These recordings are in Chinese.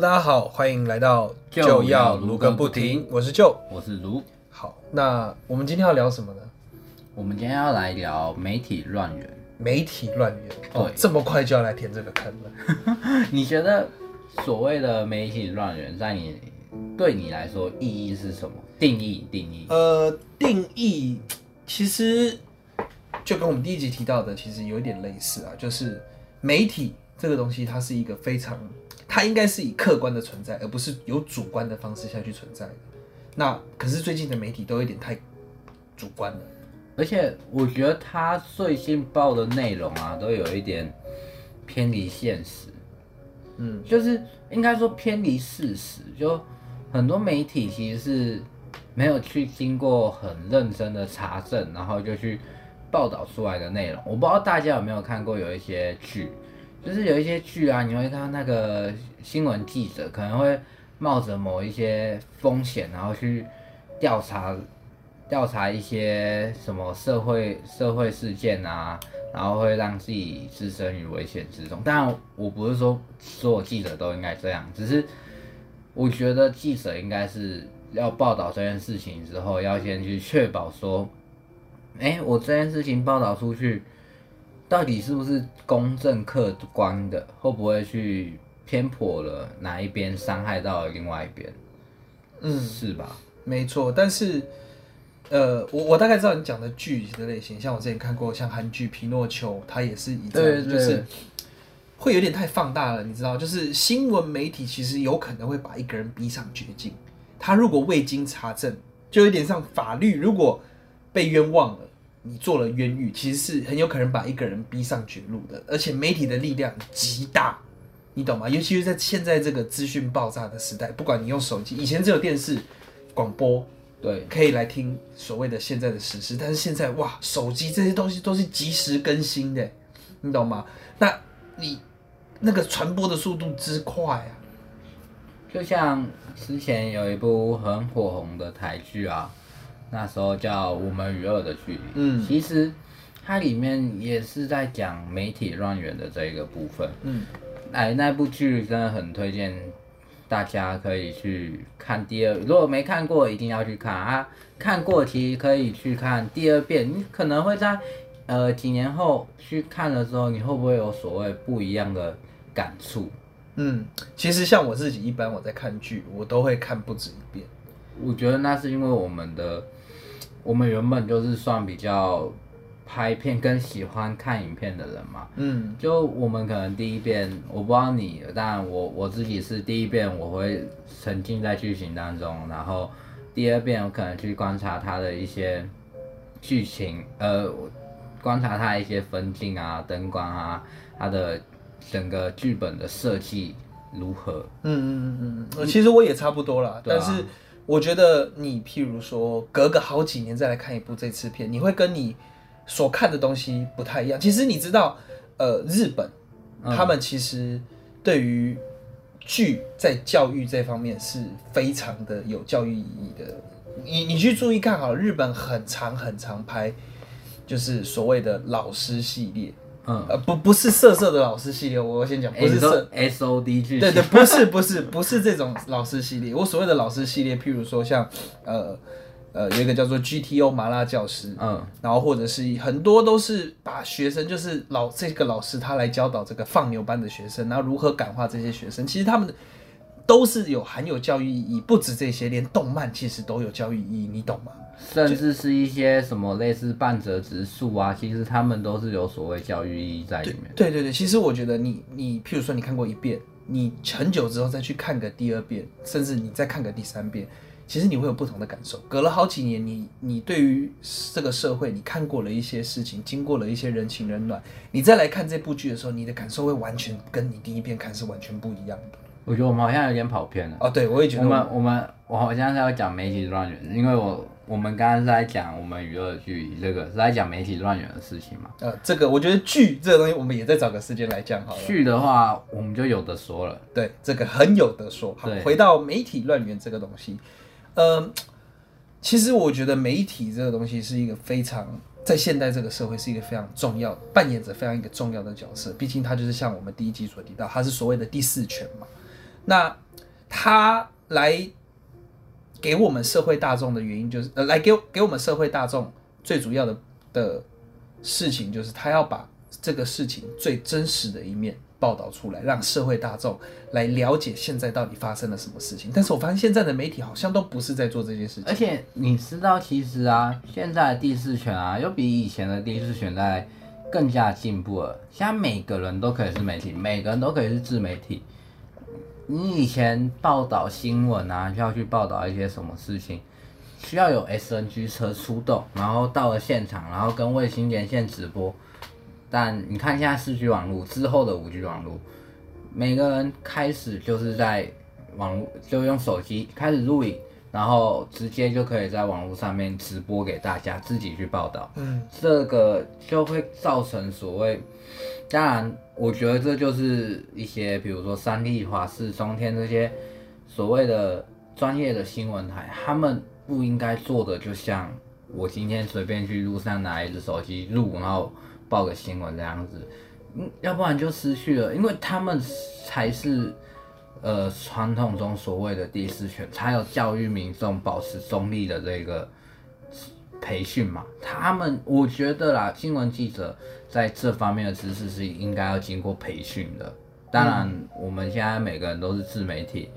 大家好，欢迎来到就要要撸个不不停停，我是舅。我是卢。好，那我们今天要聊什么呢？我们今天要来聊媒体乱源。媒体乱源。哦对，这么快就要来填这个坑了？你觉得所谓的媒体乱源，在你对你来说意义是什么？定义定义。呃，定义其实就跟我们第一集提到的，其实有一点类似啊，就是媒体这个东西，它是一个非常，它应该是以客观的存在，而不是有主观的方式下去存在的。那可是最近的媒体都有点太主观了。而且我觉得他最新报的内容啊，都有一点偏离现实。嗯，就是应该说偏离事实，就很多媒体其实是没有去经过很认真的查证，然后就去报道出来的内容。我不知道大家有没有看过有一些剧，就是有一些剧啊，你会看到那个新闻记者可能会冒着某一些风险，然后去调查调查一些什么社会社会事件啊，然后会让自己置身于危险之中。当然，我不是说所有记者都应该这样，只是我觉得记者应该是要报道这件事情之后，要先去确保说，哎，我这件事情报道出去，到底是不是公正客观的，会不会去偏颇了哪一边，伤害到了另外一边，嗯，是吧？没错，但是，呃，我我大概知道你讲的剧的类型，像我之前看过像韩剧《皮诺丘》，它也是一这样，就是会有点太放大了，你知道，就是新闻媒体其实有可能会把一个人逼上绝境，他如果未经查证，就有点像法律，如果被冤枉了。你做了冤狱，其实是很有可能把一个人逼上绝路的，而且媒体的力量极大，你懂吗？尤其是在现在这个资讯爆炸的时代，不管你用手机，以前只有电视、广播，对，可以来听所谓的现在的时事，但是现在哇，手机这些东西都是及时更新的，你懂吗？那你那个传播的速度之快啊，就像之前有一部很火红的台剧啊，那时候叫《我们与恶的距离》。嗯其实它里面也是在讲媒体乱源的这一个部分。嗯，哎，那部剧真的很推荐大家可以去看第二，如果没看过一定要去看啊。看过其实可以去看第二遍，你可能会在呃几年后去看的时候，你会不会有所谓不一样的感触？嗯，其实像我自己，一般我在看剧，我都会看不止一遍。我觉得那是因为我们的，我们原本就是算比较拍片跟喜欢看影片的人嘛。嗯就我们可能第一遍，我不知道你，但我我自己是第一遍我会沉浸在剧情当中，然后第二遍我可能去观察它的一些剧情，呃，观察它一些分镜啊、灯光啊，它的整个剧本的设计如何。嗯嗯嗯嗯嗯，其实我也差不多啦，对啊但是我觉得你譬如说隔个好几年再来看一部这次片，你会跟你所看的东西不太一样。其实你知道，呃，日本嗯他们其实对于剧在教育这方面是非常的有教育意义的。你你去注意看好了，日本很长很长拍，就是所谓的老师系列，嗯，呃，不不是色色的老师系列，我先讲，不是色 S O D 剧，对对，不是不是不是这种老师系列。我所谓的老师系列，譬如说像呃呃有一个叫做 GTO 麻辣教师，嗯，然后或者是很多都是把学生就是老这个老师他来教导这个放牛班的学生，然后如何感化这些学生。其实他们都是有含有教育意义，不止这些，连动漫其实都有教育意义，你懂吗？甚至是一些什么类似半折直树啊，其实他们都是有所谓教育意义在里面。对对对，其实我觉得你你譬如说你看过一遍，你很久之后再去看个第二遍，甚至你再看个第三遍，其实你会有不同的感受。隔了好几年，你你对于这个社会，你看过了一些事情，经过了一些人情冷暖，你再来看这部剧的时候，你的感受会完全跟你第一遍看是完全不一样的。我觉得我们好像有点跑偏了。哦，对，我也觉得我得们我们我好像是要讲媒体乱源，因为我我们刚刚是在讲我们娱乐剧这个是在讲媒体乱源的事情嘛。呃，这个我觉得剧这个东西，我们也再找个时间来讲好了。剧的话，我们就有的说了。对，这个很有的说。好，回到媒体乱源这个东西，呃，其实我觉得媒体这个东西是一个非常在现代这个社会是一个非常重要，扮演着非常一个重要的角色。毕竟它就是像我们第一集所提到，它是所谓的第四权嘛。那他来给我们社会大众的原因，就是呃，来给给我们社会大众最主要的的事情，就是他要把这个事情最真实的一面报道出来，让社会大众来了解现在到底发生了什么事情。但是我发现现在的媒体好像都不是在做这件事情。而且你知道，其实啊，现在的第四权啊，又比以前的第四权在更加进步了。现在每个人都可以是媒体，每个人都可以是自媒体。你以前报道新闻啊，就要去报道一些什么事情，需要有 SNG 车出动，然后到了现场，然后跟卫星连线直播。但你看现在四 G 网络之后的五 G 网络，每个人开始就是在网络就用手机开始录影，然后直接就可以在网络上面直播给大家自己去报道。嗯，这个就会造成所谓，当然，我觉得这就是一些，比如说三立、华视、中天这些所谓的专业的新闻台，他们不应该做的，就像我今天随便去路上拿一只手机录，然后报个新闻这样子，嗯，要不然就失去了，因为他们才是。呃，传统中所谓的第四权，才有教育民众保持中立的这个培训嘛。他们我觉得啦，新闻记者在这方面的知识是应该要经过培训的。当然，我们现在每个人都是自媒体，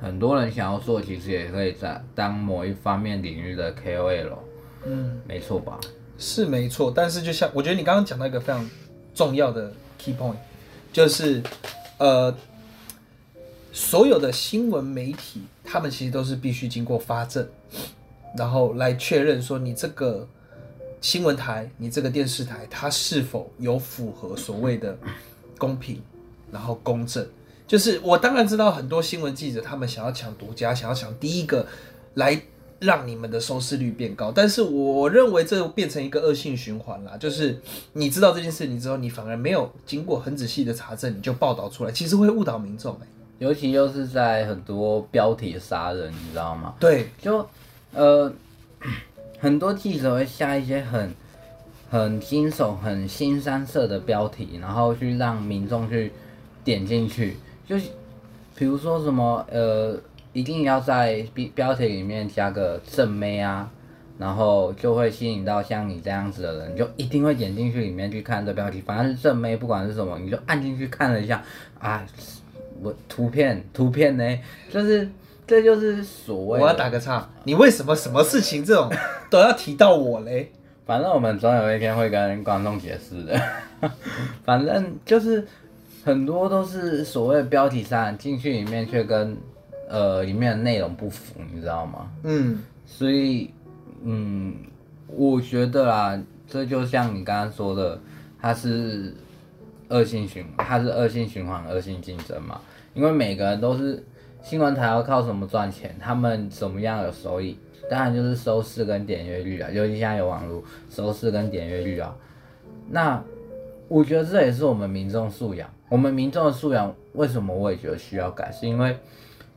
很多人想要做，其实也可以在当某一方面领域的 KOL。嗯，没错吧？是没错，但是就像我觉得你刚刚讲到一个非常重要的 key point，就是呃。所有的新闻媒体，他们其实都是必须经过发证，然后来确认说你这个新闻台、你这个电视台，它是否有符合所谓的公平，然后公正。就是我当然知道很多新闻记者他们想要抢独家，想要抢第一个来让你们的收视率变高，但是我认为这变成一个恶性循环啦。就是你知道这件事情之后，你反而没有经过很仔细的查证，你就报道出来，其实会误导民众哎。尤其又是在很多标题杀人，你知道吗？对，就呃，很多记者会下一些很很惊悚、很新三色的标题，然后去让民众去点进去。就是比如说什么呃，一定要在标标题里面加个正妹啊，然后就会吸引到像你这样子的人，就一定会点进去里面去看这标题。反正是正妹，不管是什么，你就按进去看了一下啊。我图片图片呢，就是这就是所谓。我要打个岔，你为什么什么事情这种 都要提到我嘞？反正我们总有一天会跟观众解释的。反正就是很多都是所谓标题上进去里面却跟呃里面的内容不符，你知道吗？嗯。所以嗯，我觉得啦，这就像你刚刚说的，它是。恶性循，它是恶性循环、恶性竞争嘛？因为每个人都是新闻台要靠什么赚钱？他们怎么样有收益？当然就是收视跟点阅率啊，尤其现在有网络，收视跟点阅率啊。那我觉得这也是我们民众素养。我们民众的素养为什么我也觉得需要改？是因为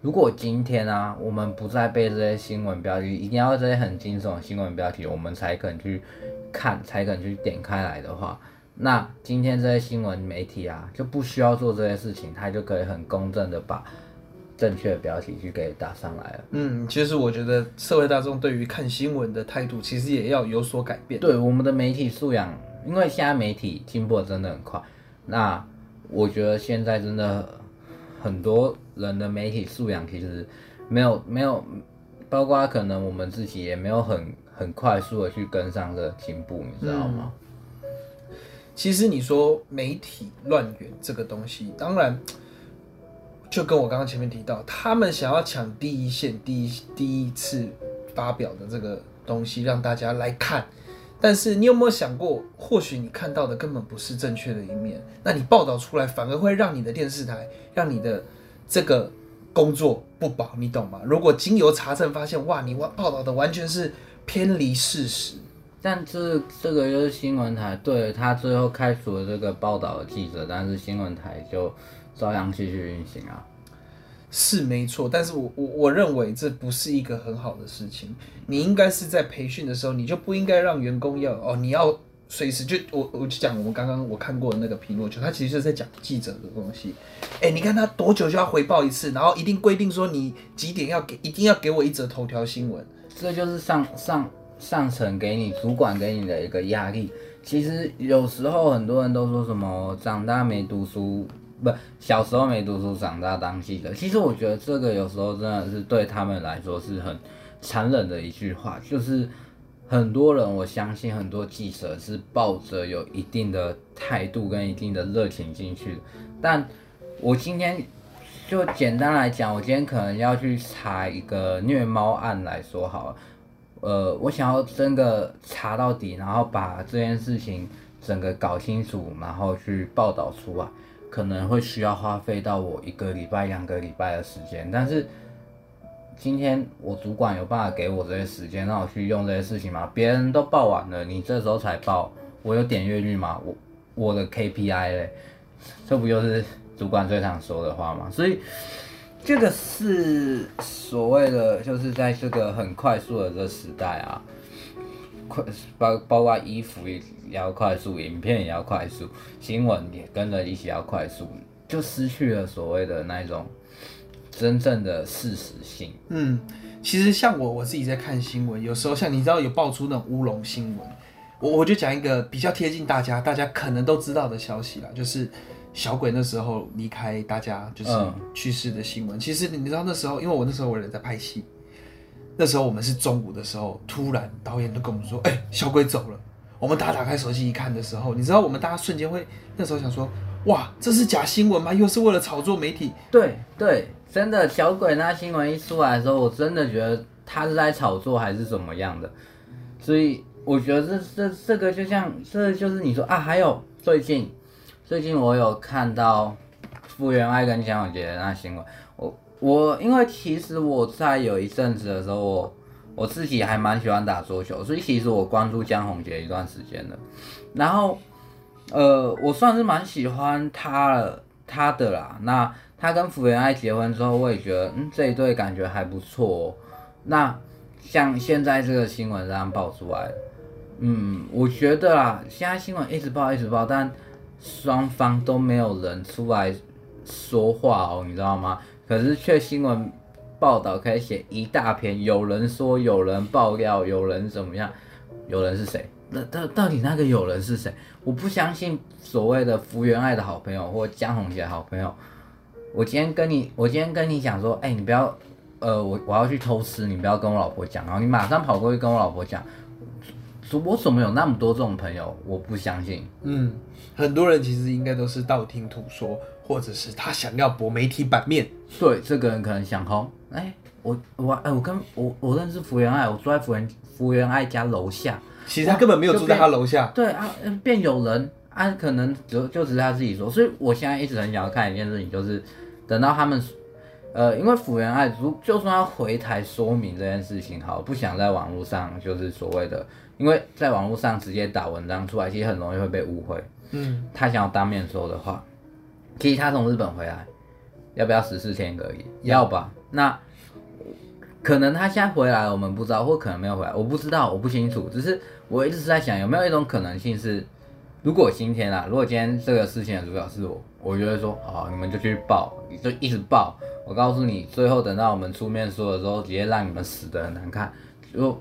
如果今天啊，我们不再被这些新闻标题，一定要这些很惊悚的新闻标题，我们才肯去看，才肯去点开来的话。那今天这些新闻媒体啊，就不需要做这些事情，他就可以很公正的把正确的标题去给打上来了。嗯，其实我觉得社会大众对于看新闻的态度，其实也要有所改变。对我们的媒体素养，因为现在媒体进步的真的很快。那我觉得现在真的很多人的媒体素养其实没有没有，包括可能我们自己也没有很很快速的去跟上这个进步，你知道吗？其实你说媒体乱源这个东西，当然就跟我刚刚前面提到，他们想要抢第一线、第一第一次发表的这个东西，让大家来看。但是你有没有想过，或许你看到的根本不是正确的一面，那你报道出来反而会让你的电视台、让你的这个工作不保，你懂吗？如果经由查证发现，哇，你报道的完全是偏离事实。但是这个就是新闻台，对他最后开除了这个报道的记者，但是新闻台就照样继续运行啊。是没错，但是我我我认为这不是一个很好的事情。你应该是在培训的时候，你就不应该让员工要哦，你要随时就我我就讲我们刚刚我看过的那个皮诺丘，他其实是在讲记者的东西。哎、你看他多久就要回报一次，然后一定规定说你几点要给，一定要给我一则头条新闻。这就是上上上层给你主管给你的一个压力。其实有时候很多人都说什么长大没读书，不小时候没读书，长大当记者。其实我觉得这个有时候真的是对他们来说是很残忍的一句话，就是很多人我相信很多记者是抱着有一定的态度跟一定的热情进去的，但我今天就简单来讲，我今天可能要去查一个虐猫案来说好了。呃，我想要真的查到底，然后把这件事情整个搞清楚，然后去报道出来，可能会需要花费到我一个礼拜、两个礼拜的时间。但是今天我主管有办法给我这些时间，让我去用这些事情吗？别人都报完了，你这时候才报，我有点阅率吗？我我的 KPI 嘞，这不就是主管最常说的话吗？所以。这个是所谓的，就是在这个很快速的这个时代啊，快包包括衣服也要快速，影片也要快速，新闻也跟着一起要快速，就失去了所谓的那一种真正的事实性。嗯，其实像我我自己在看新闻，有时候像你知道有爆出那种乌龙新闻，我我就讲一个比较贴近大家，大家可能都知道的消息啦，就是。小鬼那时候离开大家就是嗯去世的新闻。其实你知道那时候，因为我那时候我人在拍戏，那时候我们是中午的时候，突然导演就跟我们说：“哎、小鬼走了。”我们大家打开手机一看的时候，你知道我们大家瞬间会那时候想说：“哇，这是假新闻吗？又是为了炒作媒体对对，真的小鬼那新闻一出来的时候，我真的觉得他是在炒作还是怎么样的，所以我觉得这这这个就像这就是你说啊，还有最近最近我有看到傅园爱跟江永杰那新闻，我我因为其实我在有一阵子的时候，我我自己还蛮喜欢打桌球，所以其实我关注江宏杰一段时间的，然后呃，我算是蛮喜欢他了他的啦。那他跟福原爱结婚之后，我也觉得嗯这一对感觉还不错、哦。那像现在这个新闻这样爆出来，嗯，我觉得啦，现在新闻一直报一直报，但双方都没有人出来说话哦，你知道吗？可是却新闻报道可以写一大篇，有人说，有人爆料，有人怎么样，有人是谁？那到到底那个有人是谁？我不相信所谓的福原爱的好朋友或江宏杰好朋友。我今天跟你，我今天跟你讲说，哎、你不要，呃，我我要去偷吃，你不要跟我老婆讲，然后你马上跑过去跟我老婆讲，我怎么有那么多这种朋友？我不相信。？”嗯，很多人其实应该都是道听途说，或者是他想要博媒体版面。对，这个人可能想红，哎、我我哎、我跟我我认识福原爱，我住在福原福原爱家楼下，其实他根本没有住在他楼下。对啊，嗯变有人啊，可能就就只是他自己说，所以我现在一直很想要看一件事情，就是等到他们，呃，因为福原爱如就算要回台说明这件事情，好，不想在网络上就是所谓的，因为在网络上直接打文章出来，其实很容易会被误会。嗯，他想要当面说的话，其实他从日本回来，要不要十四天隔离？要吧？那可能他现在回来，我们不知道，或可能没有回来，我不知道，我不清楚。只是我一直在想，有没有一种可能性是，如果今天啊，如果今天这个事情的主角是我，我就会说，好，你们就去报，就一直报。我告诉你，最后等到我们出面说的时候，直接让你们死的很难看。就，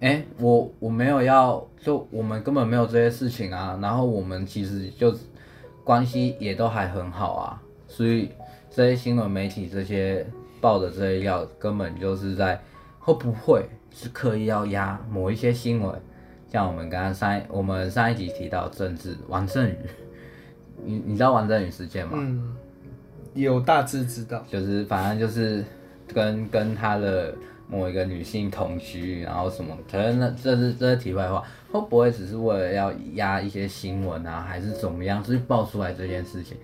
哎、我我没有要，就我们根本没有这些事情啊。然后我们其实就关系也都还很好啊，所以这些新闻媒体这些报的这些料，根本就是在会不会是刻意要压某一些新闻，像我们刚刚上一我们上一集提到政治王振宇，你你知道王振宇事件吗？嗯，有大致知道。就是反正就是跟跟他的某一个女性同居，然后什么，可能那这是这是题外话，会不会只是为了要压一些新闻啊，还是怎么样，就是爆出来这件事情？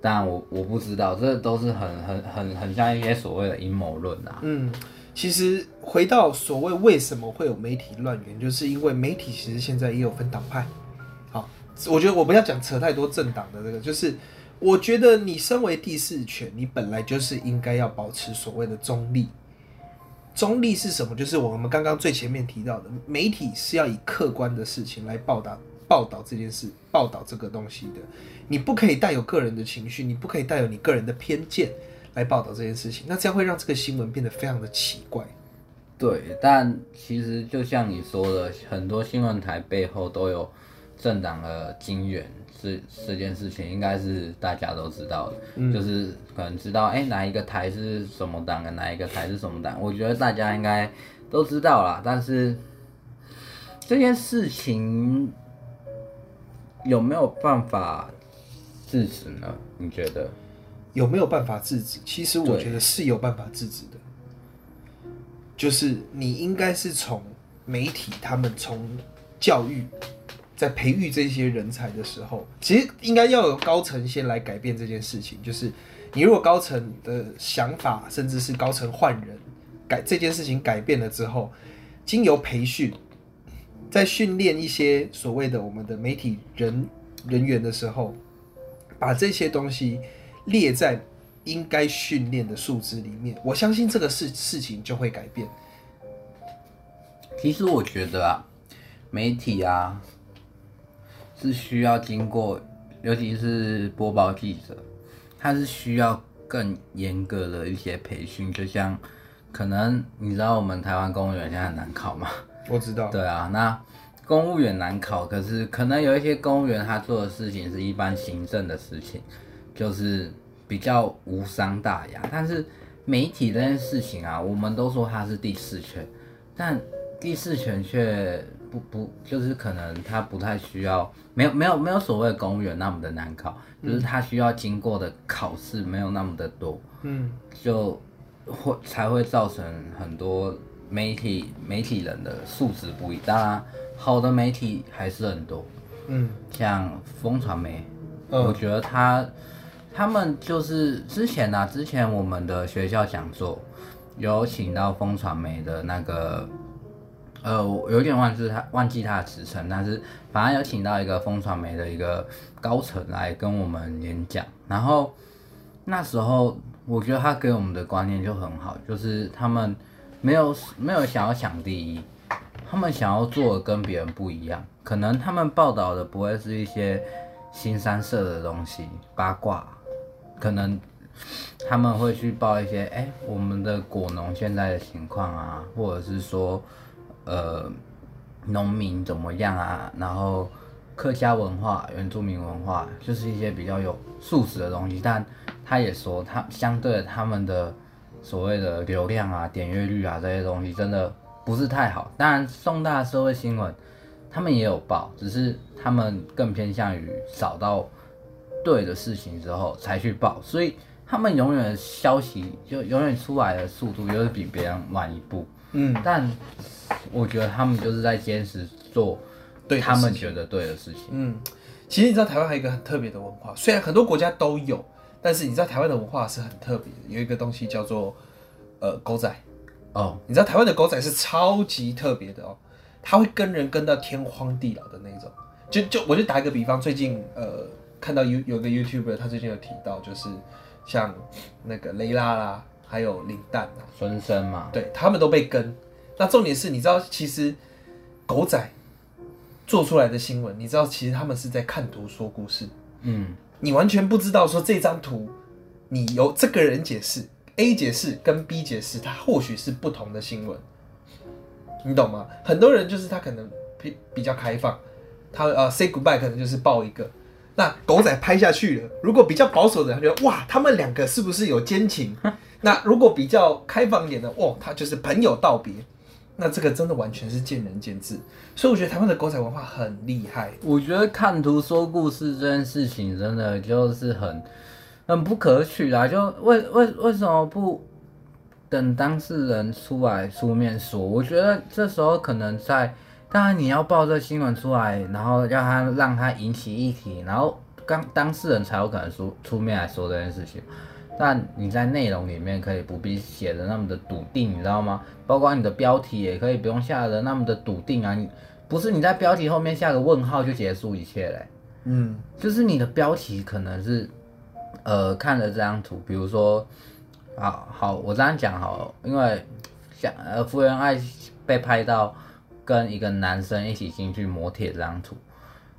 当然我我不知道，这都是很很很很像一些所谓的阴谋论啊。嗯，其实回到所谓为什么会有媒体乱源，就是因为媒体其实现在也有分党派。好，我觉得我不要讲扯太多政党的这个，就是我觉得你身为第四权，你本来就是应该要保持所谓的中立。中立是什么？就是我们刚刚最前面提到的，媒体是要以客观的事情来报道报道这件事、报道这个东西的。你不可以带有个人的情绪，你不可以带有你个人的偏见来报道这件事情，那这样会让这个新闻变得非常的奇怪。对，但其实就像你说的，很多新闻台背后都有政党的金源，这这件事情应该是大家都知道的，就是可能知道，哎，哪一个台是什么党的，哪一个台是什么党，我觉得大家应该都知道啦。但是这件事情有没有办法制止呢？你觉得有没有办法制止？其实我觉得是有办法制止的。就是你应该是从媒体，他们从教育，在培育这些人才的时候，其实应该要有高层先来改变这件事情。就是你如果高层的想法，甚至是高层换人改这件事情改变了之后，经由培训，在训练一些所谓的我们的媒体人人员的时候，把这些东西列在。应该训练的素质里面，我相信这个事事情就会改变。其实我觉得啊，媒体啊是需要经过，尤其是播报记者，他是需要更严格的一些培训。就像可能你知道我们台湾公务员现在很难考吗？我知道。对啊，那公务员难考，可是可能有一些公务员他做的事情是一般行政的事情，就是。比较无伤大雅，但是媒体这件事情啊，我们都说它是第四权，但第四权却不不，就是可能他不太需要，没有没有没有所谓的公务员那么的难考，就是他需要经过的考试没有那么的多，嗯，就会才会造成很多媒体媒体人的素质不一，当然好的媒体还是很多，嗯，像风传媒，我觉得他。他们就是之前呢，之前我们的学校讲座有请到风传媒的那个，呃，我有点忘记他忘记他的职称，但是反正有请到一个风传媒的一个高层来跟我们演讲。然后那时候我觉得他给我们的观念就很好，就是他们没有没有想要抢第一，他们想要做的跟别人不一样，可能他们报道的不会是一些新三色的东西八卦。可能他们会去报一些，哎，我们的果农现在的情况啊，或者是说，呃，农民怎么样啊？然后客家文化、原住民文化，就是一些比较有素质的东西。但他也说，他相对他们的所谓的流量啊、点阅率啊这些东西，真的不是太好。当然，重大社会新闻他们也有报，只是他们更偏向于找到。对的事情之后才去报，所以他们永远的消息就永远出来的速度就是比别人晚一步。嗯，但我觉得他们就是在坚持做对他们觉得对的事情。嗯，其实你知道台湾还有一个很特别的文化，虽然很多国家都有，但是你知道台湾的文化是很特别的，有一个东西叫做呃狗仔。哦，你知道台湾的狗仔是超级特别的哦，他会跟人跟到天荒地老的那种。就就我就打一个比方，最近呃。看到有有个 YouTuber，他最近有提到，就是像那个雷拉啦，还有林丹啊，孙生嘛，对他们都被跟。那重点是，你知道其实狗仔做出来的新闻，你知道其实他们是在看图说故事。嗯，你完全不知道说这张图，你由这个人解释 A 解释跟 B 解释，它或许是不同的新闻，你懂吗？很多人就是他可能比比较开放，他呃 say goodbye 可能就是报一个。那狗仔拍下去了，如果比较保守的，他觉得哇，他们两个是不是有奸情？那如果比较开放一点的，哇，他就是朋友道别。那这个真的完全是见仁见智。所以我觉得台湾的狗仔文化很厉害。我觉得看图说故事这件事情真的就是很很不可取啦！就为为为什么不等当事人出来出面说？我觉得这时候可能在。当然，你要报这新闻出来，然后让他让他引起议题，然后刚当事人才有可能出出面来说这件事情。但你在内容里面可以不必写的那么的笃定，你知道吗？包括你的标题也可以不用下的那么的笃定啊。你不是你在标题后面下个问号就结束一切嘞。嗯，就是你的标题可能是，呃，看了这张图，比如说，好好，我这样讲好，因为像呃福原爱被拍到。跟一个男生一起进去磨铁这张图，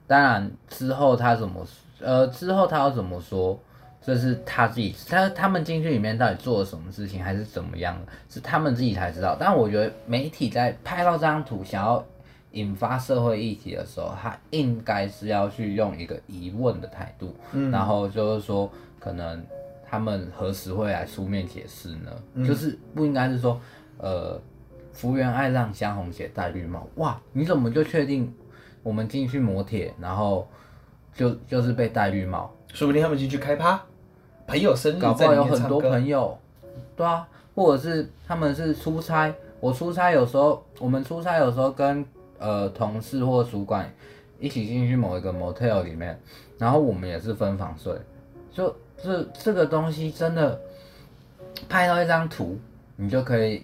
当然之后他怎么呃之后他要怎么说，这是他自己他他们进去里面到底做了什么事情，还是怎么样的，是他们自己才知道。但我觉得媒体在拍到这张图，想要引发社会议题的时候，他应该是要去用一个疑问的态度，然后就是说可能。他们何时会来书面解释呢？就是不应该是说，呃，福原爱让香红姐戴绿帽，哇，你怎么就确定我们进去磨铁，然后就就是被戴绿帽？说不定他们进去开趴，朋友生日，搞不好有很多朋友，对啊，或者是他们是出差，我出差有时候，我们出差有时候跟呃同事或主管一起进去某一个 motel 里面，然后我们也是分房睡，就。这这个东西真的拍到一张图，你就可以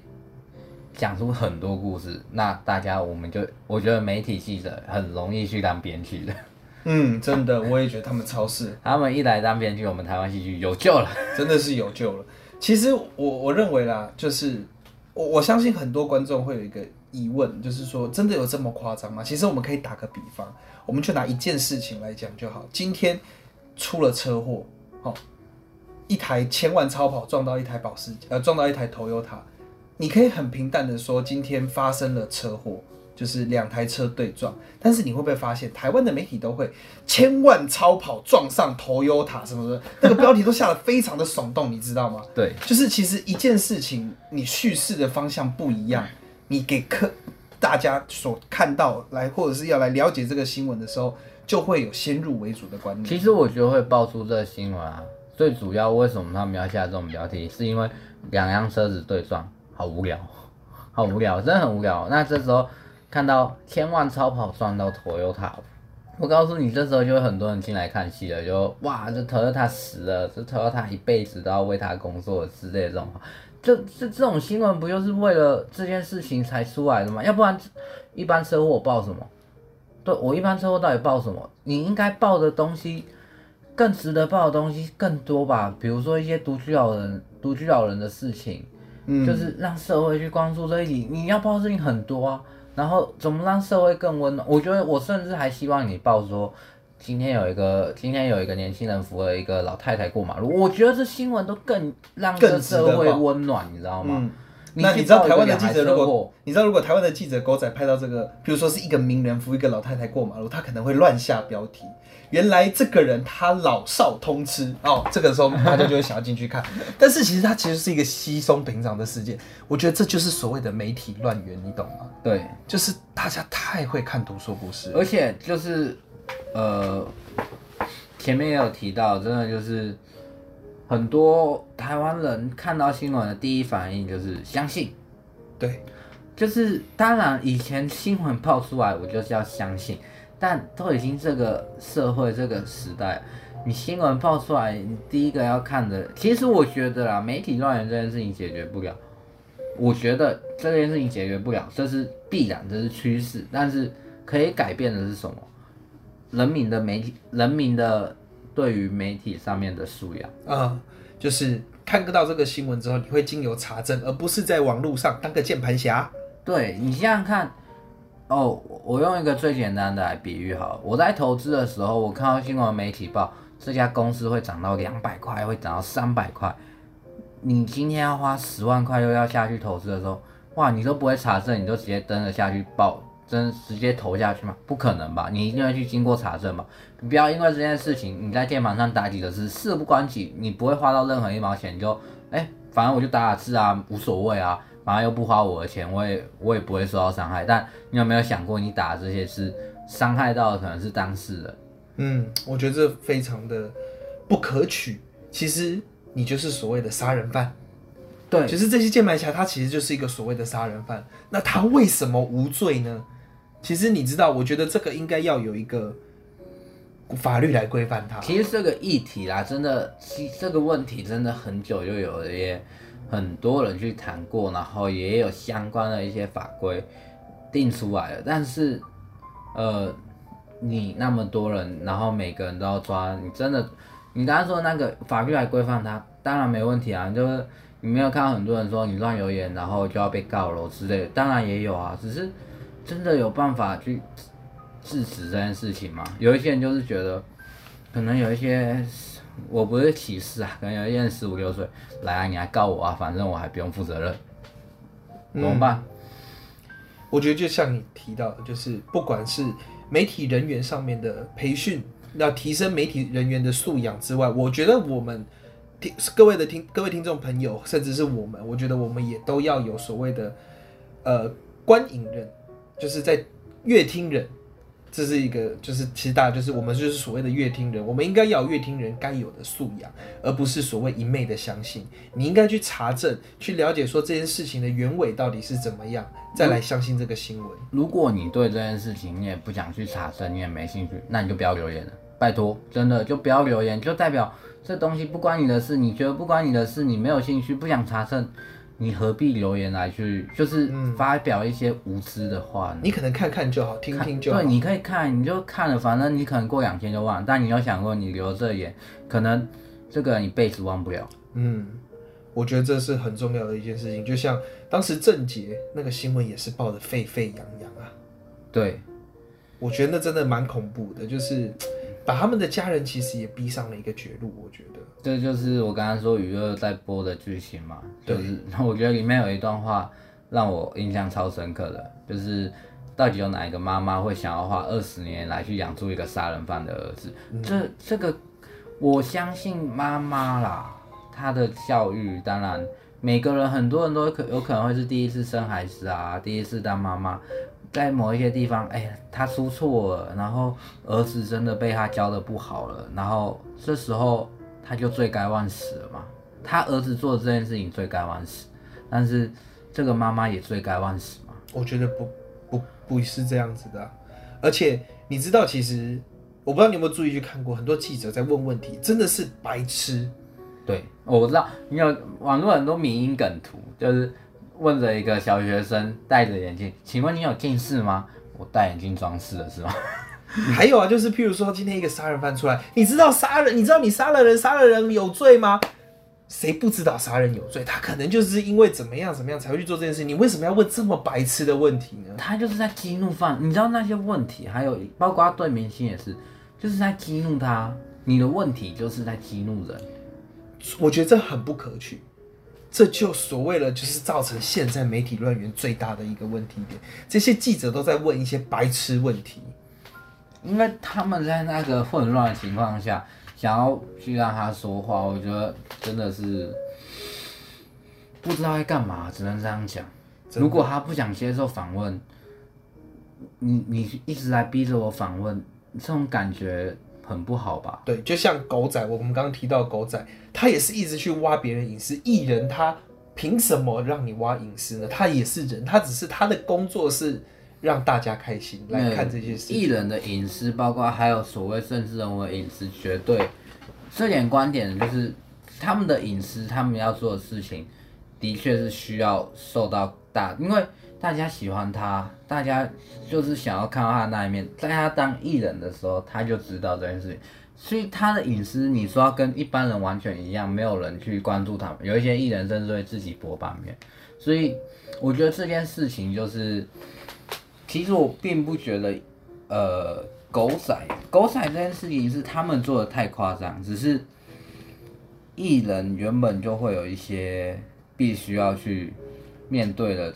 讲出很多故事。那大家我们就我觉得媒体记者很容易去当编剧的。嗯，真的，我也觉得他们超适。他们一来当编剧，我们台湾戏剧有救了，真的是有救了。其实我我认为啦，就是我我相信很多观众会有一个疑问，就是说真的有这么夸张吗？其实我们可以打个比方，我们就拿一件事情来讲就好。今天出了车祸。哦，一台千万超跑撞到一台保时捷，呃，撞到一台 Toyota，你可以很平淡的说今天发生了车祸，就是两台车对撞。但是你会不会发现，台湾的媒体都会千万超跑撞上 Toyota 什么的，那个标题都下的非常的耸动，你知道吗？对，就是其实一件事情，你叙事的方向不一样，你给客大家所看到来，或者是要来了解这个新闻的时候。就会有先入为主的观念。其实我觉得会爆出这个新闻啊，最主要为什么他们要下这种标题，是因为两辆车子对撞，好无聊，好无聊，真的很无聊。那这时候看到千万超跑撞到 Toyota，我告诉你，这时候就会很多人进来看戏了，就哇，这 Toyota 死了，这 Toyota 一辈子都要为他工作之类这种，这这这种新闻不就是为了这件事情才出来的吗？要不然一般车祸报什么？对我一般车祸到底报什么？你应该报的东西更值得报的东西更多吧？比如说一些独居老人、独居老人的事情，嗯，就是让社会去关注这一题。你要报的事情很多啊，然后怎么让社会更温暖？我觉得我甚至还希望你报说，今天有一个今天有一个年轻人扶了一个老太太过马路。我觉得这新闻都更让这社会温暖，你知道吗？那你知道台湾的记者如果你知道如果台湾的记者狗仔拍到这个，比如说是一个名人扶一个老太太过马路，他可能会乱下标题。原来这个人他老少通吃哦，这个时候大家就会想要进去看。但是其实他其实是一个稀松平常的事件。我觉得这就是所谓的媒体乱源，你懂吗？对，就是大家太会看图说故事，而且就是呃前面也有提到，真的就是。很多台湾人看到新闻的第一反应就是相信，对，就是当然以前新闻爆出来，我就是要相信，但都已经这个社会这个时代，你新闻爆出来，你第一个要看的，其实我觉得啦，媒体乱源这件事情解决不了，我觉得这件事情解决不了，这是必然，这是趋势，但是可以改变的是什么？人民的媒体，人民的。对于媒体上面的素养啊，就是看到这个新闻之后，你会经由查证，而不是在网络上当个键盘侠。对你想想看，哦，我用一个最简单的来比喻好，我在投资的时候，我看到新闻媒体报这家公司会涨到两百块，会涨到三百块，你今天要花十万块又要下去投资的时候，哇，你都不会查证，你就直接登了下去报。真直接投下去吗？不可能吧！你一定要去经过查证吧。你不要因为这件事情，你在键盘上打几个字，事不关己，你不会花到任何一毛钱，就哎，反正我就打打字啊，无所谓啊，反正又不花我的钱，我也我也不会受到伤害。但你有没有想过，你打这些是伤害到的可能是当事人？嗯，我觉得这非常的不可取。其实你就是所谓的杀人犯。对，其实这些键盘侠他其实就是一个所谓的杀人犯。那他为什么无罪呢？其实你知道，我觉得这个应该要有一个法律来规范他。其实这个议题啦，真的，其这个问题真的很久就有了，也很多人去谈过，然后也有相关的一些法规定出来了。但是，呃，你那么多人，然后每个人都要抓，你真的，你刚刚说那个法律来规范它，当然没问题啊。就是你没有看到很多人说你乱留言，然后就要被告了之类的，当然也有啊，只是。真的有办法去制止这件事情嘛。有一些人就是觉得，可能有一些，我不是歧视啊，可能有一些人十五六岁，来啊，你来告我啊，反正我还不用负责任，怎么办？我觉得就像你提到的，就是不管是媒体人员上面的培训，要提升媒体人员的素养之外，我觉得我们听各位的听各位听众朋友，甚至是我们，我觉得我们也都要有所谓的呃观影人，就是在乐听人。这是一个，就是其实大家就是我们就是所谓的乐听人，我们应该要乐听人该有的素养，而不是所谓一昧的相信。你应该去查证，去了解说这件事情的原委到底是怎么样，再来相信这个新闻。如果你对这件事情你也不想去查证，你也没兴趣，那你就不要留言了，拜托，真的就不要留言，就代表这东西不关你的事。你觉得不关你的事，你没有兴趣，不想查证。你何必留言来去，就是发表一些无知的话呢？你可能看看就好，听听就好。对，你可以看，你就看了，反正你可能过两天就忘。但你有想过，你留这言，可能这个人一辈子忘不了。嗯，我觉得这是很重要的一件事情。就像当时郑杰那个新闻也是报的沸沸扬扬啊。对，我觉得那真的蛮恐怖的，就是把他们的家人其实也逼上了一个绝路。我觉得。这就是我刚刚说娱乐在播的剧情嘛，就是我觉得里面有一段话让我印象超深刻的，就是到底有哪一个妈妈会想要花二十年来去养出一个杀人犯的儿子？这这个我相信妈妈啦，她的教育当然每个人很多人都可有可能会是第一次生孩子啊，第一次当妈妈，在某一些地方，哎，她出错了，然后儿子真的被他教的不好了，然后这时候。他就罪该万死了嘛？他儿子做的这件事情罪该万死，但是这个妈妈也罪该万死嘛？我觉得不不不是这样子的。而且你知道，其实我不知道你有没有注意去看过，很多记者在问问题，真的是白痴。对，我知道你有网络很多民音梗图，就是问着一个小学生戴着眼镜，请问你有近视吗？我戴眼镜装饰的是吗？还有啊，就是譬如说，今天一个杀人犯出来，你知道杀人，你知道你杀了人，杀了人有罪吗？谁不知道杀人有罪？他可能就是因为怎么样怎么样才会去做这件事。你为什么要问这么白痴的问题呢？他就是在激怒犯，你知道那些问题，还有包括对明星也是，就是在激怒他。你的问题就是在激怒人，我觉得这很不可取。这就所谓了，就是造成现在媒体乱源最大的一个问题点。这些记者都在问一些白痴问题。因为他们在那个混乱的情况下，想要去让他说话，我觉得真的是不知道在干嘛，只能这样讲。如果他不想接受访问，你你一直来逼着我访问，这种感觉很不好吧？对，就像狗仔，我们刚刚提到狗仔，他也是一直去挖别人隐私。艺人他凭什么让你挖隐私呢？他也是人，他只是他的工作是。让大家开心来看这些事。艺人的隐私，包括还有所谓政治人物的隐私，绝对这点观点就是他们的隐私，他们要做的事情，的确是需要受到大，因为大家喜欢他，大家就是想要看到他那一面。在他当艺人的时候，他就知道这件事情，所以他的隐私，你说要跟一般人完全一样，没有人去关注他。有一些艺人甚至会自己播版面，所以我觉得这件事情就是。其实我并不觉得，呃，狗仔狗仔这件事情是他们做的太夸张，只是艺人原本就会有一些必须要去面对的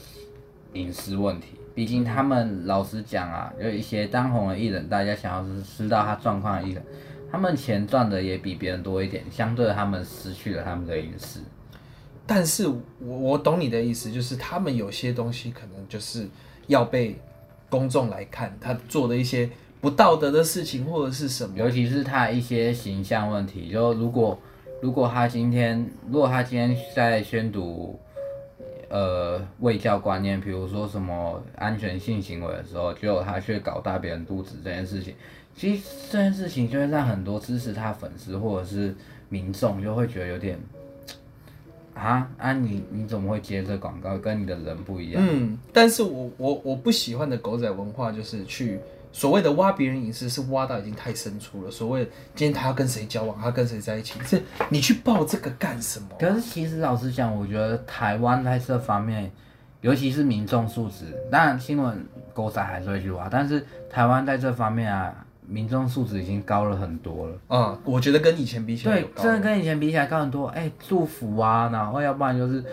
隐私问题。毕竟他们老实讲啊，有一些当红的艺人，大家想要是知道他状况的艺人，他们钱赚的也比别人多一点，相对他们失去了他们的隐私。但是我我懂你的意思，就是他们有些东西可能就是要被。公众来看他做的一些不道德的事情或者是什么，尤其是他一些形象问题。就如果如果他今天如果他今天在宣读呃卫教观念，比如说什么安全性行为的时候，结果他却搞大别人肚子这件事情，其实这件事情就会让很多支持他粉丝或者是民众就会觉得有点。啊啊！你你怎么会接这广告？跟你的人不一样。嗯，但是我我我不喜欢的狗仔文化就是去所谓的挖别人隐私，是挖到已经太深处了。所谓今天他要跟谁交往，他跟谁在一起，是你去报这个干什么？可是其实老实讲，我觉得台湾在这方面尤其是民众素质。当然新闻狗仔还是会去挖，但是台湾在这方面啊，民众素质已经高了很多了。嗯，我觉得跟以前比起来对真的跟以前比起来高很多。哎、祝福啊，然后要不然就是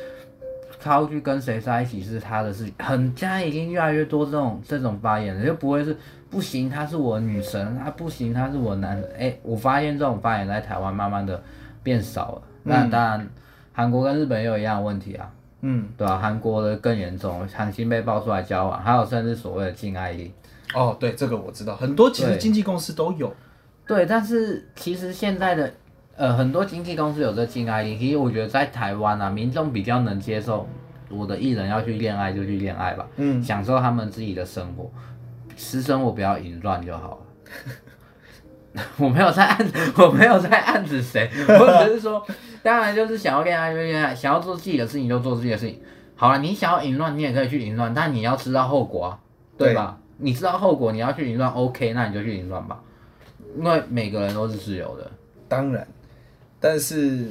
他会去跟谁在一起是他的事情，很现在已经越来越多这种这种发言了，就不会是不行，她是我女神，她不行，他是我男人。哎、我发现这种发言在台湾慢慢的变少了。那当然，韩国跟日本也有一样的问题啊，嗯，对啊、韩国的更严重，韩星被爆出来交往，还有甚至所谓的禁爱令。哦，对，这个我知道，很多其实经纪公司都有。对，但是其实现在的呃很多经纪公司有这禁爱令，其实我觉得在台湾啊，民众比较能接受我的艺人要去恋爱就去恋爱吧，嗯，享受他们自己的生活，私生活不要淫乱就好了。我没有在暗，我没有在暗指谁，我只是说，当然就是想要恋爱就恋爱，想要做自己的事情就做自己的事情。好了，你想要淫乱，你也可以去淫乱，但你要知道后果啊，对对吧？你知道后果，你要去淫乱，OK，那你就去淫乱吧，因为每个人都是自由的。当然，但是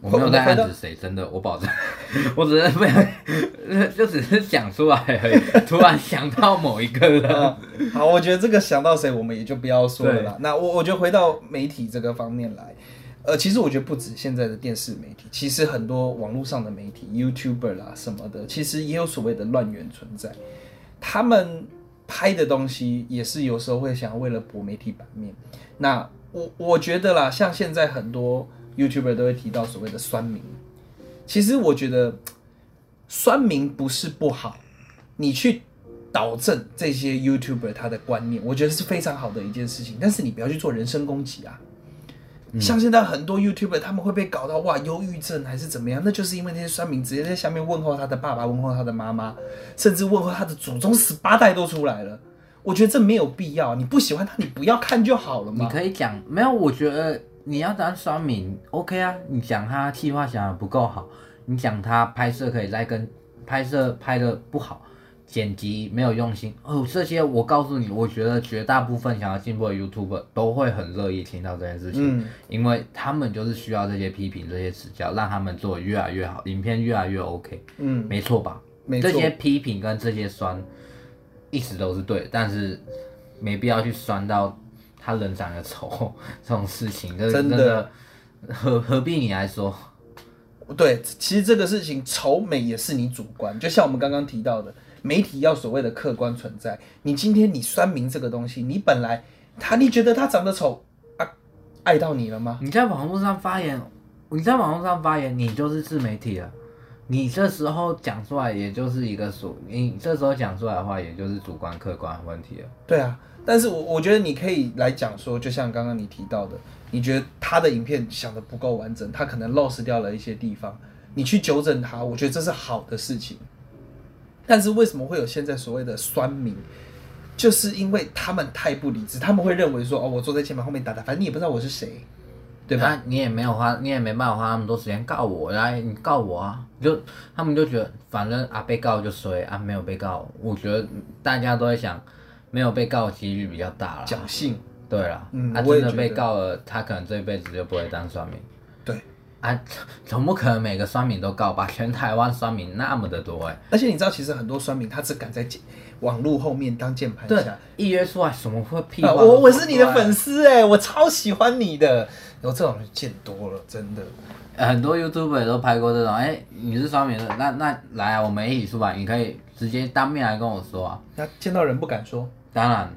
我没有在暗指谁，真的，我保证，我只是不想，就只是想出来而已。突然想到某一个人，啊，好，我觉得这个想到谁，我们也就不要说了啦。那我我觉得回到媒体这个方面来，呃，其实我觉得不止现在的电视媒体，其实很多网络上的媒体，YouTuber 啦什么的，其实也有所谓的乱源存在。他们拍的东西也是有时候会想要为了博媒体版面。那我我觉得啦，像现在很多 YouTuber 都会提到所谓的酸民，其实我觉得酸民不是不好，你去导正这些 YouTuber 他的观念，我觉得是非常好的一件事情。但是你不要去做人身攻击啊。像现在很多 YouTuber 他们会被搞到哇忧郁症还是怎么样，那就是因为那些酸民直接在下面问候他的爸爸，问候他的妈妈，甚至问候他的祖宗十八代都出来了。我觉得这没有必要，你不喜欢他，你不要看就好了嘛你。可以讲，没有，我觉得你要当酸民，OK 啊，你讲他计划想的不够好，你讲他拍摄可以再跟拍摄拍的不好，剪辑没有用心，哦，这些我告诉你，我觉得绝大部分想要进步的 YouTuber 都会很乐意听到这件事情，嗯。因为他们就是需要这些批评、这些指教，让他们做得越来越好，影片越来越 OK，嗯，没错吧？没错。这些批评跟这些酸，一直都是对的，但是没必要去酸到他人长得丑 这种事情，这真的真的何何必你来说？对，其实这个事情丑美也是你主观，就像我们刚刚提到的，媒体要所谓的客观存在。你今天你酸民这个东西，你本来他你觉得他长得丑啊，爱到你了吗？你在网络上发言，你在网络上发言，你就是自媒体了。你这时候讲出来，也就是一个主你这时候讲出来的话，也就是主观客观的问题了。对啊，但是我我觉得你可以来讲说，就像刚刚你提到的，你觉得他的影片想的不够完整，他可能 lost 掉了一些地方，你去纠正他，我觉得这是好的事情。但是为什么会有现在所谓的酸民？就是因为他们太不理智，他们会认为说，哦，我坐在键盘后面打打，反正你也不知道我是谁，对吧？那你也没有花，你也没办法花那么多时间告我，来你告我啊！就他们就觉得，反正啊被告就衰啊，没有被告，我觉得大家都在想，没有被告几率比较大了。侥幸，对了，嗯啊真的被告了，他可能这辈子就不会当算命对。啊，总不可能每个算命都告吧？全台湾算命那么的多哎、而且你知道，其实很多算命他只敢在键网络后面当键盘对侠。，一约出来什么会屁话啊我我是你的粉丝哎，我超喜欢你的。然后这种人见多了，真的。呃很多 YouTuber 都拍过这种，哎、你是双面的，那那来啊，我们一起出版，你可以直接当面来跟我说啊。那见到人不敢说，当然，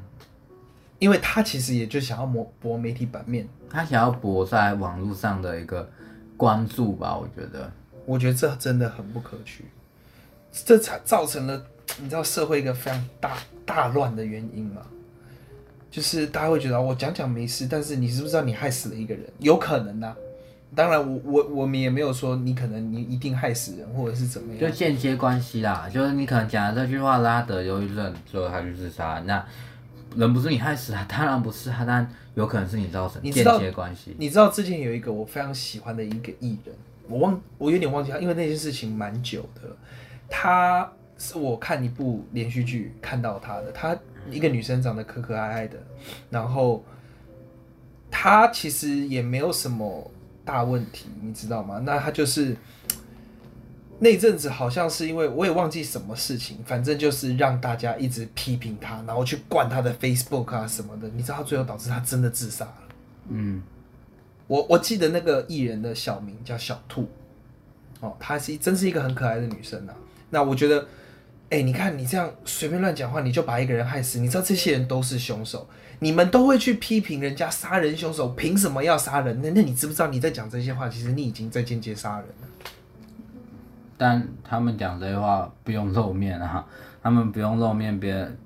因为他其实也就想要博博媒体版面。他想要博在网络上的一个关注吧，我觉得。我觉得这真的很不可取，这才造成了你知道社会一个非常大大乱的原因吗。就是大家会觉得哦我讲讲没事，但是你知不知道你害死了一个人？有可能呐、当然我，我我们也没有说你可能你一定害死人，或者是怎么样。就间接关系啦，就是你可能讲了这句话拉德忧郁症，最后他去自杀，那人不是你害死他，当然不是他，但有可能是你造成间接关系。你知道之前有一个我非常喜欢的一个艺人，我忘我有点忘记他，因为那件事情蛮久的。他是我看一部连续剧看到她的，她一个女生长得可可爱爱的，然后她其实也没有什么大问题，你知道吗？那她就是那阵子好像是因为我也忘记什么事情，反正就是让大家一直批评她，然后去灌她的 Facebook 啊什么的，你知道最后导致她真的自杀了。嗯，我我记得那个艺人的小名叫小兔，哦，她是真是一个很可爱的女生啊。那我觉得，哎、你看你这样随便乱讲话，你就把一个人害死，你知道这些人都是凶手，你们都会去批评人家杀人凶手凭什么要杀人？那那你知不知道你在讲这些话，其实你已经在间接杀人了？但他们讲这些话不用露面啊，他们不用露面，别人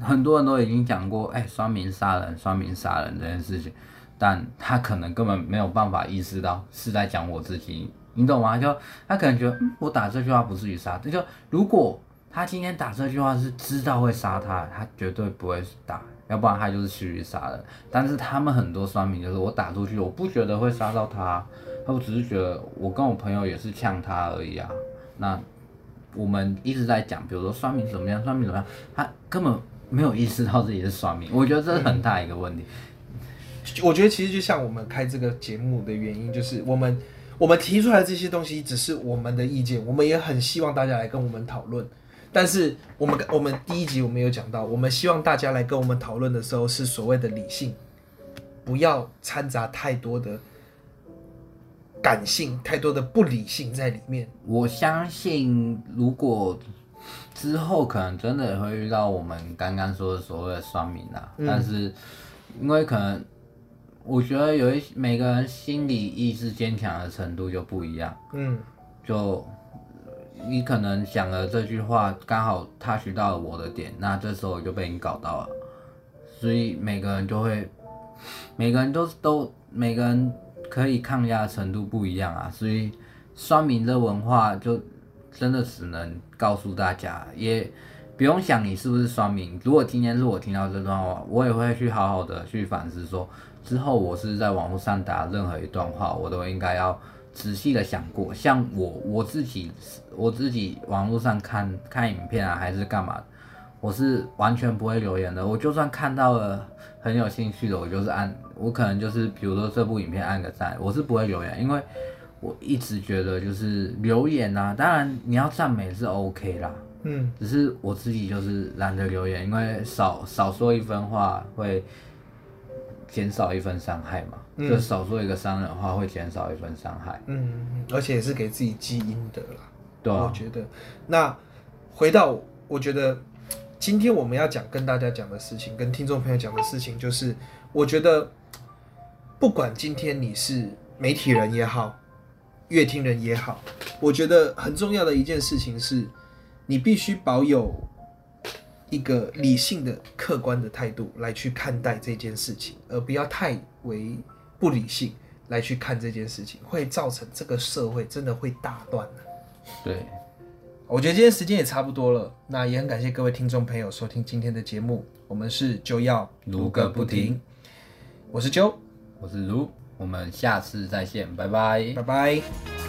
很多人都已经讲过，哎、双明杀人，双明杀人这件事情，但他可能根本没有办法意识到是在讲我自己，你懂吗？就他可能觉，嗯，我打这句话不至于杀，这就如果他今天打这句话是知道会杀他，他绝对不会打。要不然他就是蓄意杀人，但是他们很多酸民就是我打出去，我不觉得会杀到他，他只是觉得我跟我朋友也是呛他而已啊。那我们一直在讲，比如说酸民怎么样，酸民怎么样，他根本没有意识到自己是酸民，我觉得这是很大一个问题。我觉得其实就像我们开这个节目的原因，就是我们我们提出来这些东西只是我们的意见，我们也很希望大家来跟我们讨论。但是我们我们第一集我们有讲到，我们希望大家来跟我们讨论的时候是所谓的理性，不要掺杂太多的感性、太多的不理性在里面。我相信，如果之后可能真的会遇到我们刚刚说的所谓的双民啊，但是因为可能我觉得有一每个人心理意志坚强的程度就不一样，嗯。就你可能讲了这句话，刚好 touch 到了我的点，那这时候就被你搞到了，所以每个人就会，每个人都都每个人可以抗压的程度不一样啊，所以酸民这文化就真的只能告诉大家，也不用想你是不是酸民。如果今天是我听到这段话，我也会去好好的去反思说，之后我是在网络上打任何一段话，我都应该要。仔细的想过，像我我自己，我自己网络上看看影片啊，还是干嘛，我是完全不会留言的。我就算看到了很有兴趣的，我就是按，我可能就是比如说这部影片按个赞，我是不会留言，因为我一直觉得就是留言啊，当然你要赞美是 OK 啦，嗯只是我自己就是懒得留言，因为少少说一分话会减少一分伤害嘛，就少做一个伤人的话会减少一份伤害，嗯，而且也是给自己积阴德啦。对啊我，觉得，那回到我觉得今天我们要讲跟大家讲的事情，跟听众朋友讲的事情，就是我觉得不管今天你是媒体人也好，乐听人也好，我觉得很重要的一件事情是，你必须保有一个理性的、客观的态度来去看待这件事情，而不要太为不理性来去看这件事情，会造成这个社会真的会大乱的。对，我觉得今天时间也差不多了，那也很感谢各位听众朋友收听今天的节目，我们是就要如个不停，我是啾，我是卢，我们下次再见，拜拜。拜拜。